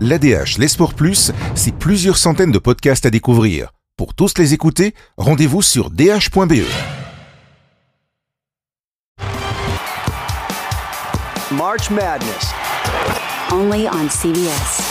L'ADH, les Sports Plus, c'est plusieurs centaines de podcasts à découvrir. Pour tous les écouter, rendez-vous sur dh.be. March Madness. Only on CBS.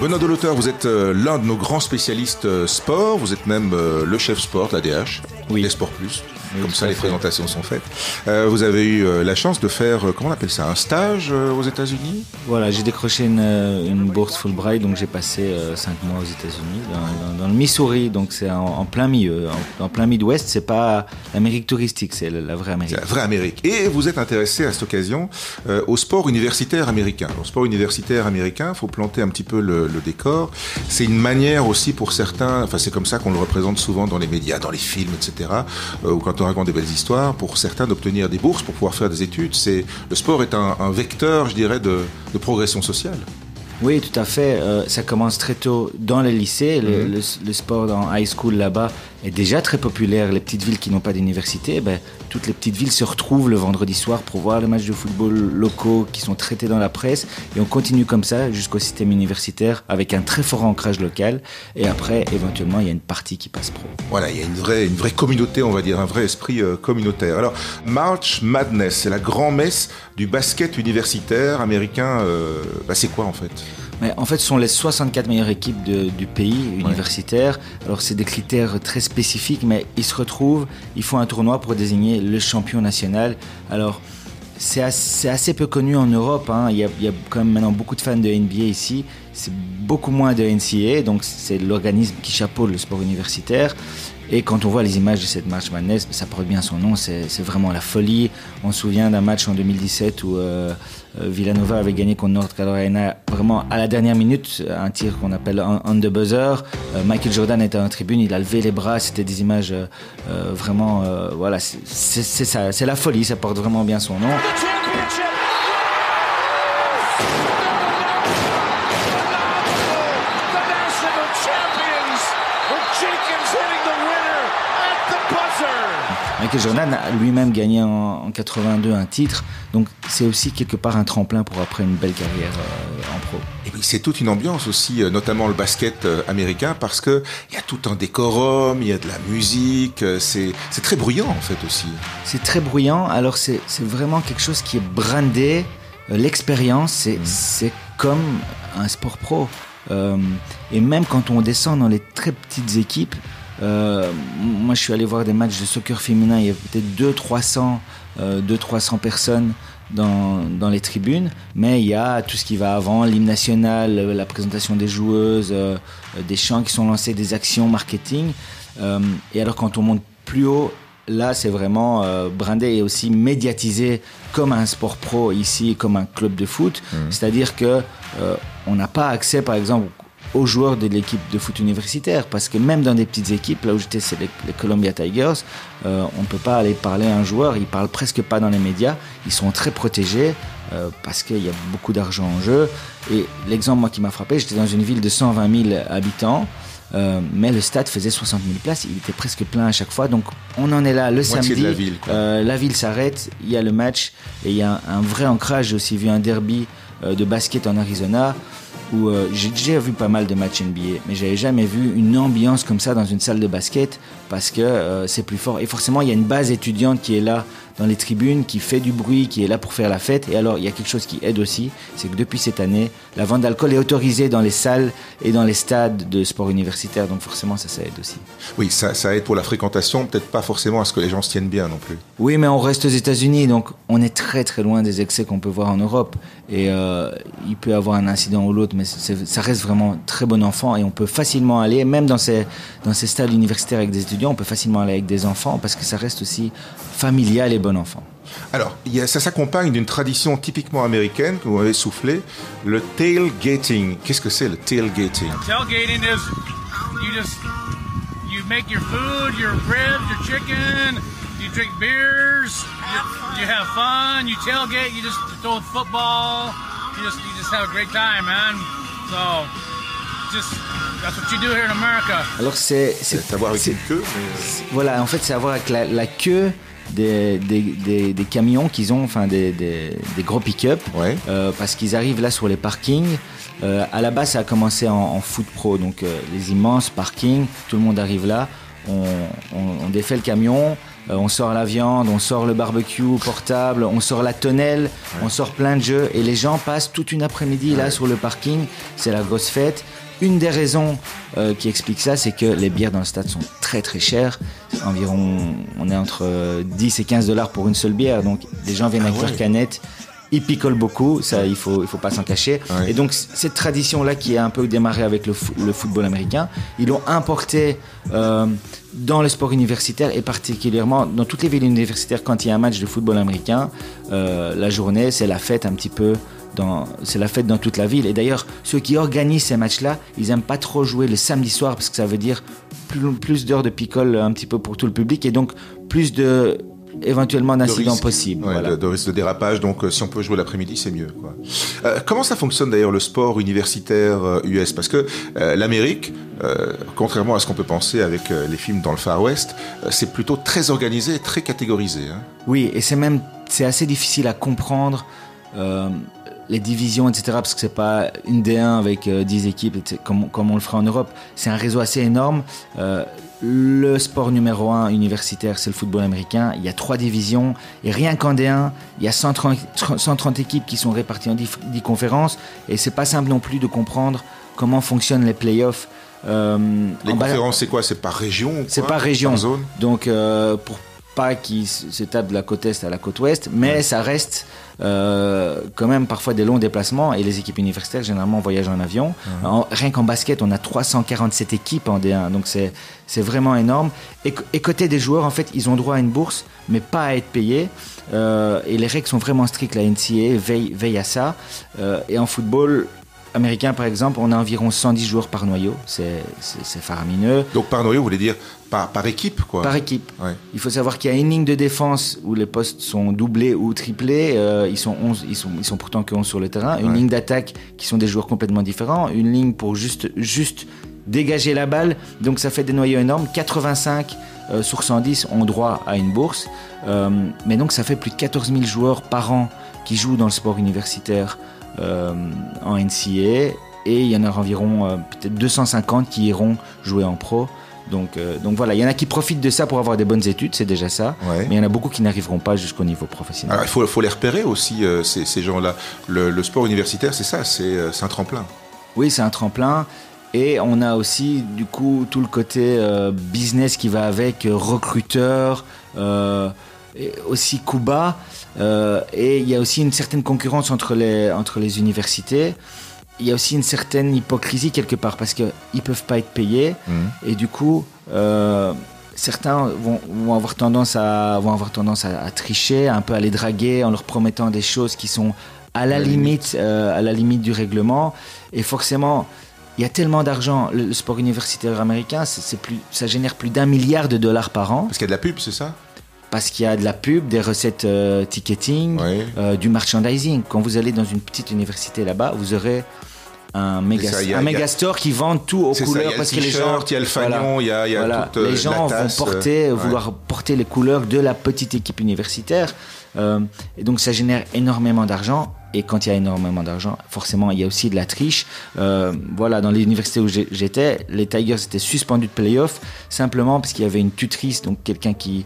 Benoît Doloteur, vous êtes euh, l'un de nos grands spécialistes euh, sport, vous êtes même euh, le chef sport de l'ADH, Oui. les Sports Plus. Comme ça, les fait. présentations sont faites. Euh, vous avez eu euh, la chance de faire, euh, comment on appelle ça, un stage aux États-Unis? Voilà, j'ai décroché une, une bourse Fulbright, donc j'ai passé euh, cinq mois aux États-Unis, dans, dans- dans le Missouri, donc c'est en, en plein milieu, en, en plein Midwest. C'est pas l'Amérique touristique, c'est la, la vraie Amérique. C'est la vraie Amérique. Et vous êtes intéressé à cette occasion au sport universitaire américain. Au sport universitaire américain, il faut planter un petit peu le, le décor. C'est une manière aussi pour certains, enfin c'est comme ça qu'on le représente souvent dans les médias, dans les films, etc. ou quand on raconte des belles histoires, pour certains d'obtenir des bourses pour pouvoir faire des études. C'est le sport est un, un vecteur, je dirais, de, de progression sociale. Oui, tout à fait. Euh, ça commence très tôt dans les lycées. Le, le- le sport dans high school là-bas est déjà très populaire. Les petites villes qui n'ont pas d'université, ben, toutes les petites villes se retrouvent le vendredi soir pour voir les matchs de football locaux qui sont traités dans la presse. Et on continue comme ça jusqu'au système universitaire avec un très fort ancrage local. Et après, éventuellement, il y a une partie qui passe pro. Voilà, il y a une vraie, une vraie communauté, on va dire, un vrai esprit euh, communautaire. Alors, March Madness, c'est la grand-messe du basket universitaire américain. euh, bah, c'est quoi en fait? Mais en fait, ce sont les 64 meilleures équipes de- du pays universitaire. Alors, c'est des critères très spécifiques, mais ils se retrouvent, ils font un tournoi pour désigner le champion national. Alors, c'est assez, peu connu en Europe. hein. Il, y a, il y a quand même maintenant beaucoup de fans de NBA ici. C'est beaucoup moins de NCAA, donc c'est l'organisme qui chapeaute le sport universitaire. Et quand on voit les images de cette March Madness, ça porte bien son nom, c'est vraiment la folie. On se souvient d'un match en 2017 où euh, euh, Villanova avait gagné contre North Carolina vraiment à la dernière minute, un tir qu'on appelle on, the buzzer. Euh, Michael Jordan était en tribune, il a levé les bras, c'était des images euh, euh, vraiment, voilà, c'est la folie, ça porte vraiment bien son nom. The national champions with Jenkins hitting the winner at the buzzer. Michael Jordan a lui-même gagné en, en 82 un titre, donc c'est aussi quelque part un tremplin pour après une belle carrière euh, en pro. Et puis c'est toute une ambiance aussi, euh, notamment le basket euh, américain, parce que il y a tout un décorum, il y a de la musique, c'est c'est très bruyant en fait aussi. C'est très bruyant, alors c'est c'est vraiment quelque chose qui est brandé. L'expérience, c'est c'est comme un sport pro. Euh, et même quand on descend dans les très petites équipes, euh, moi je suis allé voir des matchs de soccer féminin, il y avait peut-être 200-300 euh, 200-300 personnes dans, dans les tribunes, mais il y a tout ce qui va avant, l'hymne national, euh, la présentation des joueuses, euh, des chants qui sont lancés, des actions marketing. Euh, et alors quand on monte plus haut, là c'est vraiment euh, brandé et aussi médiatisé comme un sport pro ici, comme un club de foot. C'est-à-dire que euh, on n'a pas accès par exemple aux joueurs de l'équipe de foot universitaire parce que même dans des petites équipes, là où j'étais, c'est les, les Columbia Tigers, euh, on ne peut pas aller parler à un joueur, ils parlent presque pas dans les médias, ils sont très protégés euh, parce qu'il y a beaucoup d'argent en jeu. Et l'exemple moi qui m'a frappé, j'étais dans une ville de 120 000 habitants. euh, mais le stade faisait 60 000 places, il était presque plein à chaque fois. Donc on en est là le Moitié de samedi. la ville, euh, s'arrête, il y a le match et il y a un, un vrai ancrage. J'ai aussi vu un derby euh, de basket en Arizona euh, j'ai déjà vu pas mal de matchs NBA, mais j'avais jamais vu une ambiance comme ça dans une salle de basket parce que euh, c'est plus fort. Et forcément, il y a une base étudiante qui est là dans les tribunes, qui fait du bruit, qui est là pour faire la fête. Et alors, il y a quelque chose qui aide aussi, c'est que depuis cette année, la vente d'alcool est autorisée dans les salles et dans les stades de sport universitaire. Donc forcément, ça, ça aide aussi. Oui, ça, ça aide pour la fréquentation, peut-être pas forcément à ce que les gens se tiennent bien non plus. Oui, mais on reste aux États-Unis, donc on est très très loin des excès qu'on peut voir en Europe. Et euh, il peut y avoir un incident ou l'autre, mais ça reste vraiment très bon enfant et on peut facilement aller, même dans ces, dans ces stades universitaires avec des étudiants, on peut facilement aller avec des enfants parce que ça reste aussi familial et bon enfant. Alors, il y a- ça s'accompagne d'une tradition typiquement américaine que vous avez soufflé, le tailgating. Qu'est-ce que c'est le tailgating? Tailgating is you just you make your food, your ribs, your chicken, you drink beers, you, you have fun, you tailgate, you just throw the football, you just you just have a great time, man. So just that's what you do here in America. Alors c'est c'est savoir avec une queue, mais, euh, Voilà, en fait, c'est à voir avec la, la queue des, des, des- des camions qu'ils ont, enfin des, des- des gros pick-up, Ouais. euh, parce qu'ils arrivent là sur les parkings. Euh, à la base, ça a commencé en, en foot pro, donc euh, les immenses parkings, tout le monde arrive là, on, on- on défait le camion, euh, on sort la viande, on sort le barbecue portable, on sort la tonnelle, on sort plein de jeux, et les gens passent toute une après-midi là sur le parking, c'est la grosse fête. Une des raisons euh, qui explique ça, c'est que les bières dans le stade sont très très chères. Environ, on est entre euh, 10 et 15 dollars pour une seule bière. Donc les gens viennent avec ouais. leur canette. Ils picolent beaucoup, ça il faut il faut pas s'en cacher. Ouais. Et donc cette tradition là qui a un peu démarré avec le, fo- le football américain, ils l'ont importé euh, dans le sport universitaire et particulièrement dans toutes les villes universitaires quand il y a un match de football américain, euh, la journée c'est la fête un petit peu dans- c'est la fête dans toute la ville. Et d'ailleurs, ceux qui organisent ces matchs-là, ils aiment pas trop jouer le samedi soir parce que ça veut dire plus, plus d'heures de picole un petit peu pour tout le public et donc plus de éventuellement de d'incidents possibles. Ouais, voilà. de, de risque de dérapage. Donc, euh, si on peut jouer l'après-midi, c'est mieux. Quoi. Euh, comment ça fonctionne d'ailleurs le sport universitaire euh, US Parce que euh, l'Amérique, euh, contrairement à ce qu'on peut penser avec euh, les films dans le Far West, euh, c'est plutôt très organisé, et très catégorisé. Hein. Oui, et c'est même c'est assez difficile à comprendre euh, les divisions, etc. Parce que c'est pas une D1 avec euh, 10 équipes comme, comme on le ferait en Europe. C'est un réseau assez énorme. Euh, le sport numéro un universitaire, c'est le football américain. Il y a trois divisions. Et rien qu'en D1, il y a 130, 130 équipes qui sont réparties en 10, 10 conférences. Et c'est pas simple non plus de comprendre comment fonctionnent les playoffs. Euh, Les conférences, c'est quoi? C'est par région ou c'est par région. Par zone? Donc, euh, pour pas qu'ils se se tapent de la côte est à la côte ouest, mais ça reste euh, quand même parfois des longs déplacements et les équipes universitaires généralement voyagent en avion. En- rien qu'en basket, on a 347 équipes en D1, donc c'est vraiment énorme. Et, côté des joueurs, en fait, ils ont droit à une bourse, mais pas à être payés. Euh, et les règles sont vraiment strictes. La NCAA veille, veille à ça. Euh, et en football américain, par exemple, on a environ 110 joueurs par noyau. C'est c'est- c'est faramineux. Donc par noyau, vous voulez dire par, par équipe quoi. Par équipe. Ouais. Il faut savoir qu'il y a une ligne de défense où les postes sont doublés ou triplés. euh, ils, sont 11, ils, sont, ils sont pourtant que 11 sur le terrain. Une Ouais. ligne d'attaque qui sont des joueurs complètement différents. Une ligne pour juste, juste dégager la balle. Donc ça fait des noyaux énormes. 85 euh, sur 110 ont droit à une bourse. Euh, mais donc ça fait plus de 14 000 joueurs par an qui jouent dans le sport universitaire en NCA. Et il y en a environ euh, peut-être 250 qui iront jouer en pro. Donc, euh, donc voilà, il y en a qui profitent de ça pour avoir des bonnes études, c'est déjà ça. Ouais. Mais il y en a beaucoup qui n'arriveront pas jusqu'au niveau professionnel. Alors il faut, faut les repérer aussi, euh, ces, ces gens-là. Le, le sport universitaire, c'est ça, c'est euh, un tremplin. Oui, c'est un tremplin. Et on a aussi, du coup, tout le côté euh, business qui va avec, euh, recruteur, euh, et aussi Cuba. Euh, et il y a aussi une certaine concurrence entre les, entre les universités. Il y a aussi une certaine hypocrisie quelque part parce qu'ils ne peuvent pas être payés. Et du coup, euh, certains vont, vont avoir tendance, à, vont avoir tendance à, à tricher, un peu à les draguer en leur promettant des choses qui sont à la, limite, euh, à la limite du règlement. Et forcément, il y a tellement d'argent. Le, sport universitaire américain, c'est c'est plus, ça génère plus d'un milliard de dollars par an Parce qu'il y a de la pub, c'est ça? Parce qu'il y a de la pub, des recettes euh, ticketing, euh, du merchandising. Quand vous allez dans une petite université là-bas, vous aurez un méga, ça, a- un a- store qui vend tout aux ça, couleurs a parce le que les gens il y a le fanion, il y a- y a voilà, toute, euh, les la gens tasse, vont porter, euh, vouloir porter les couleurs de la petite équipe universitaire. Et donc ça génère énormément d'argent et quand il y a énormément d'argent forcément il y a aussi de la triche. Euh, voilà dans l'université où j'étais les Tigers étaient suspendus de playoff simplement parce qu'il y avait une tutrice donc quelqu'un qui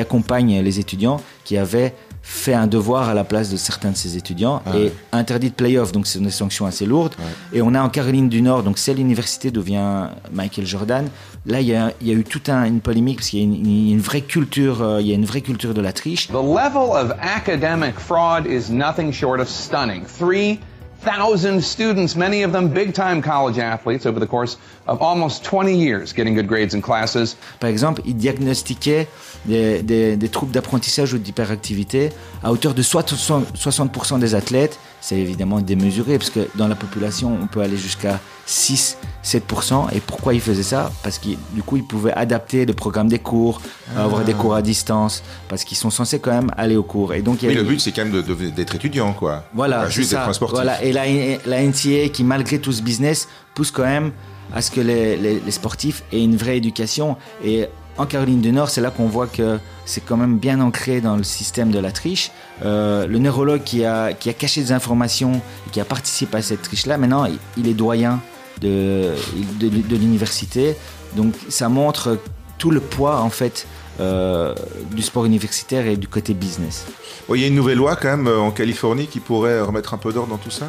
accompagne les étudiants qui avait fait un devoir à la place de certains de ses étudiants et interdit de playoff, donc c'est une sanction assez lourde. Et on a en Caroline du Nord, donc c'est l'université d'où vient Michael Jordan. Là, il y a, il y a eu toute un- une polémique parce qu'il y a une, vraie culture, euh, il y a une vraie culture de la triche. The level of academic fraud is nothing short of stunning. 3,000 students, many of them big time college athletes, over the course of almost 20 years, getting good grades in classes. Par exemple, ils diagnostiquaient des, des- des troubles d'apprentissage ou d'hyperactivité à hauteur de 60%, 60% des athlètes. C'est évidemment démesuré parce que dans la population, on peut aller jusqu'à 6-7%. Et pourquoi ils faisaient ça? Parce que du coup, ils pouvaient adapter le programme des cours, avoir des cours à distance, parce qu'ils sont censés quand même aller aux cours. Et donc, il y a Mais le but, c'est quand même d'être étudiant, quoi. voilà, juste d'être sportif. Voilà, et la, la NCA qui, malgré tout ce business, pousse quand même à ce que les, les- les sportifs aient une vraie éducation. Et en Caroline du Nord, c'est là qu'on voit que c'est quand même bien ancré dans le système de la triche. Euh, le neurologue qui a, qui a caché des informations et qui a participé à cette triche-là, maintenant, il est doyen de, de, de l'université. Donc ça montre tout le poids, en fait, euh, du sport universitaire et du côté business. Il y a une nouvelle loi quand même euh, en Californie qui pourrait remettre un peu d'ordre dans tout ça?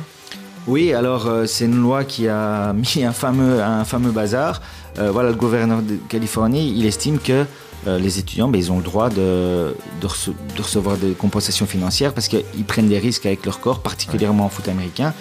Oui, alors euh, c'est une loi qui a mis un fameux, un fameux bazar. Euh, voilà, le gouverneur de Californie, il estime que euh, les étudiants, ben, ils ont le droit de, de, rece- de recevoir des compensations financières parce qu'ils prennent des risques avec leur corps, particulièrement en foot américain.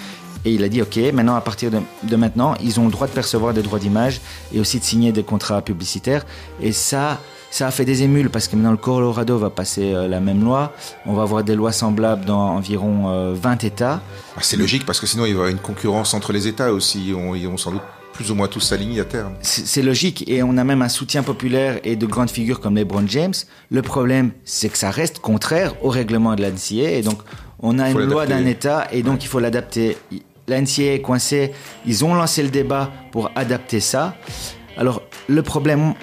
Et il a dit, OK, maintenant, à partir de, de maintenant, ils ont le droit de percevoir des droits d'image et aussi de signer des contrats publicitaires. Et ça, ça a fait des émules parce que maintenant le Colorado va passer euh, la même loi. On va avoir des lois semblables dans environ euh, 20 États. Ah, C'est logique parce que sinon il va y avoir une concurrence entre les États aussi. On- Ils vont sans doute plus ou moins tous s'aligner à terme. C'est logique et on a même un soutien populaire et de grandes figures comme LeBron James. Le problème, c'est que ça reste contraire au règlement de la NCAA et donc on a Faut une loi d'un État et donc il faut l'adapter. La NCAA est coincée, ils ont lancé le débat pour adapter ça. Alors le problème,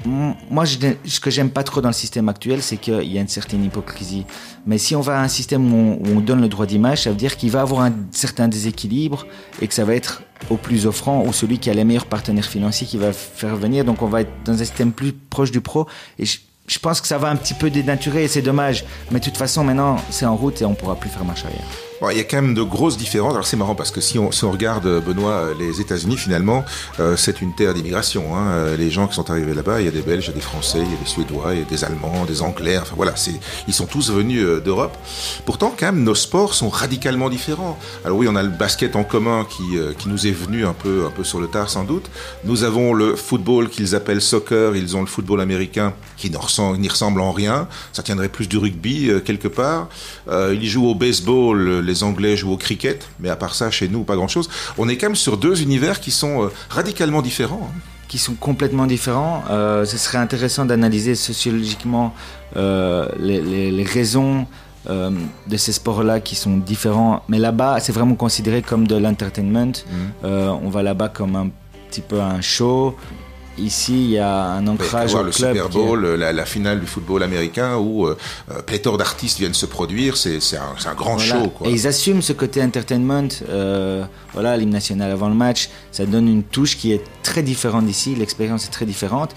moi ce que j'aime pas trop dans le système actuel, c'est qu'il y a une certaine hypocrisie. Mais si on va à un système où on, où on donne le droit d'image, ça veut dire qu'il va avoir un certain déséquilibre et que ça va être au plus offrant ou celui qui a les meilleurs partenaires financiers qui va faire venir. Donc on va être dans un système plus proche du pro. Et je, je pense que ça va un petit peu dénaturer et c'est dommage. Mais de toute façon, maintenant, c'est en route et on pourra plus faire marche arrière. Il y a quand même de grosses différences. Alors c'est marrant parce que si on, regarde, euh, Benoît, euh, les États-Unis, finalement, euh, c'est une terre d'immigration. Hein. Les gens qui sont arrivés là-bas, il y a des Belges, il y a des Français, il y a des Suédois, il y a des Allemands, des Anglais. Enfin voilà, ils sont tous venus d'Europe. Pourtant, quand même, nos sports sont radicalement différents. Alors oui, on a le basket en commun qui, nous est venu un peu, sur le tard sans doute. Nous avons le football qu'ils appellent soccer. Ils ont le football américain qui n'y ressemble, en rien. Ça tiendrait plus du rugby quelque part. Ils jouent au baseball, les Anglais jouent au cricket, mais à part ça, chez nous, pas grand-chose. On est quand même sur deux univers qui sont euh, radicalement différents. hein. qui sont complètement différents. Euh, ce serait intéressant d'analyser sociologiquement euh, les, les- les raisons euh, de ces sports-là qui sont différents. Mais là-bas, c'est vraiment considéré comme de l'entertainment. Euh, on va là-bas comme un petit peu un show. Ici, il y a un ancrage au le club. Super est- Bowl, la, la finale du football américain où euh, euh, pléthore d'artistes viennent se produire, c'est un, grand Voilà. show. Quoi. Et ils assument ce côté entertainment. Euh, voilà, l'hymne national avant le match, ça donne une touche qui est très différente d'ici. L'expérience est très différente.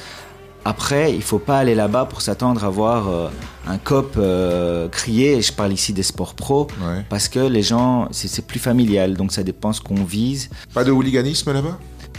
Après, il faut pas aller là-bas pour s'attendre à voir euh, un cop euh, crier. Je parle ici des sports pro Ouais. parce que les gens, c'est plus familial, donc ça dépend ce qu'on vise. Pas de hooliganisme là-bas?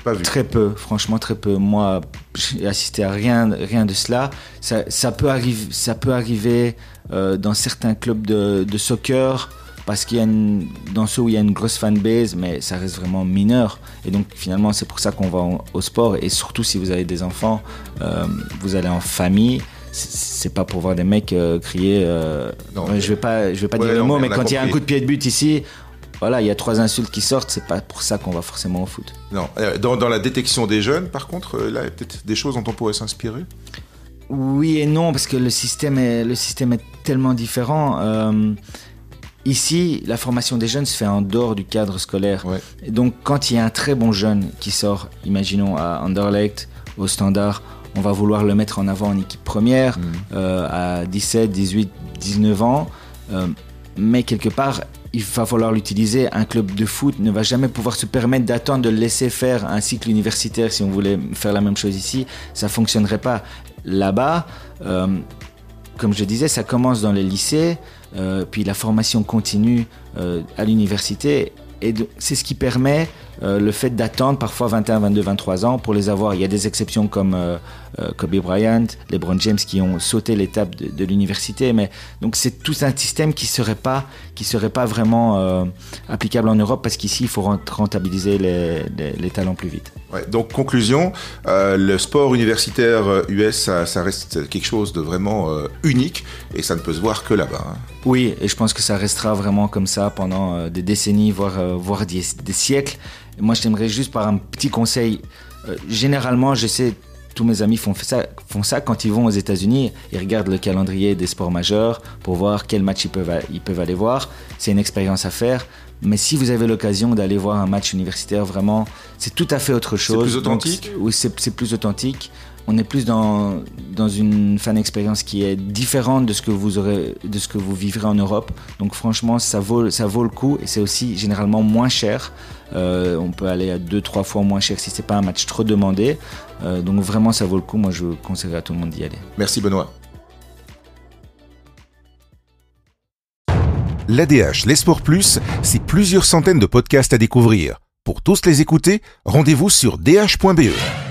Pas vu. Très peu, franchement très peu. Moi, j'ai assisté à rien, rien de cela. Ça, ça peut arriver, ça peut arriver euh, dans certains clubs de, de soccer parce qu'il y a une, dans ceux où il y a une grosse fanbase, mais ça reste vraiment mineur. Et donc finalement, c'est pour ça qu'on va au, au sport. Et surtout si vous avez des enfants, euh, vous allez en famille. C'est pas pour voir des mecs euh, crier. euh, Non, je vais pas, je vais pas Ouais, dire le non, mot, mais quand il y a un coup de pied de but ici, voilà, il y a trois insultes qui sortent. C'est pas pour ça qu'on va forcément au foot. Non. Euh, Dans, dans la détection des jeunes, par contre, euh, là, il y a peut-être des choses dont on pourrait s'inspirer? Oui et non, parce que le système est, le système est tellement différent. Euh, ici, la formation des jeunes se fait en dehors du cadre scolaire. Ouais. Et donc, quand il y a un très bon jeune qui sort, imaginons à Anderlecht, au Standard, on va vouloir le mettre en avant en équipe première euh, à 17, 18, 19 ans. Euh, mais quelque part, il va falloir l'utiliser. Un club de foot ne va jamais pouvoir se permettre d'attendre de le laisser faire un cycle universitaire si on voulait faire la même chose ici. Ça fonctionnerait pas. Là-bas, euh, comme je disais, ça commence dans les lycées, euh, puis la formation continue euh, à l'université. Et c'est ce qui permet euh, le fait d'attendre parfois 21, 22, 23 ans pour les avoir. Il y a des exceptions comme euh, euh, Kobe Bryant, LeBron James qui ont sauté l'étape de, de l'université. Mais donc c'est tout un système qui serait pas qui serait pas vraiment euh, applicable en Europe parce qu'ici il faut rent- rentabiliser les, les- les talents plus vite. Ouais, donc conclusion, le sport universitaire US, ça, ça reste quelque chose de vraiment unique et ça ne peut se voir que là-bas. hein. Oui, et je pense que ça restera vraiment comme ça pendant des décennies, voire, voire des, des siècles. Et moi, je t'aimerais juste par un petit conseil. Euh, généralement, je sais, tous mes amis font ça, font ça quand ils vont aux États-Unis. Ils regardent le calendrier des sports majeurs pour voir quel match ils peuvent, a- ils peuvent aller voir. C'est une expérience à faire. Mais si vous avez l'occasion d'aller voir un match universitaire, vraiment, c'est tout à fait autre chose. plus Donc, authentique? c'est- Oui, c'est c'est plus authentique. On est plus dans, dans une fan expérience qui est différente de ce que vous aurez, de ce que vous vivrez en Europe. Donc franchement, ça vaut, ça vaut le coup et c'est aussi généralement moins cher. Euh, on peut aller à deux, trois fois moins cher si c'est pas un match trop demandé. Euh, donc vraiment, ça vaut le coup. Moi, je conseillerais à tout le monde d'y aller. Merci Benoît. L'ADH, les Sports Plus, c'est plusieurs centaines de podcasts à découvrir. Pour tous les écouter, rendez-vous sur dh.be.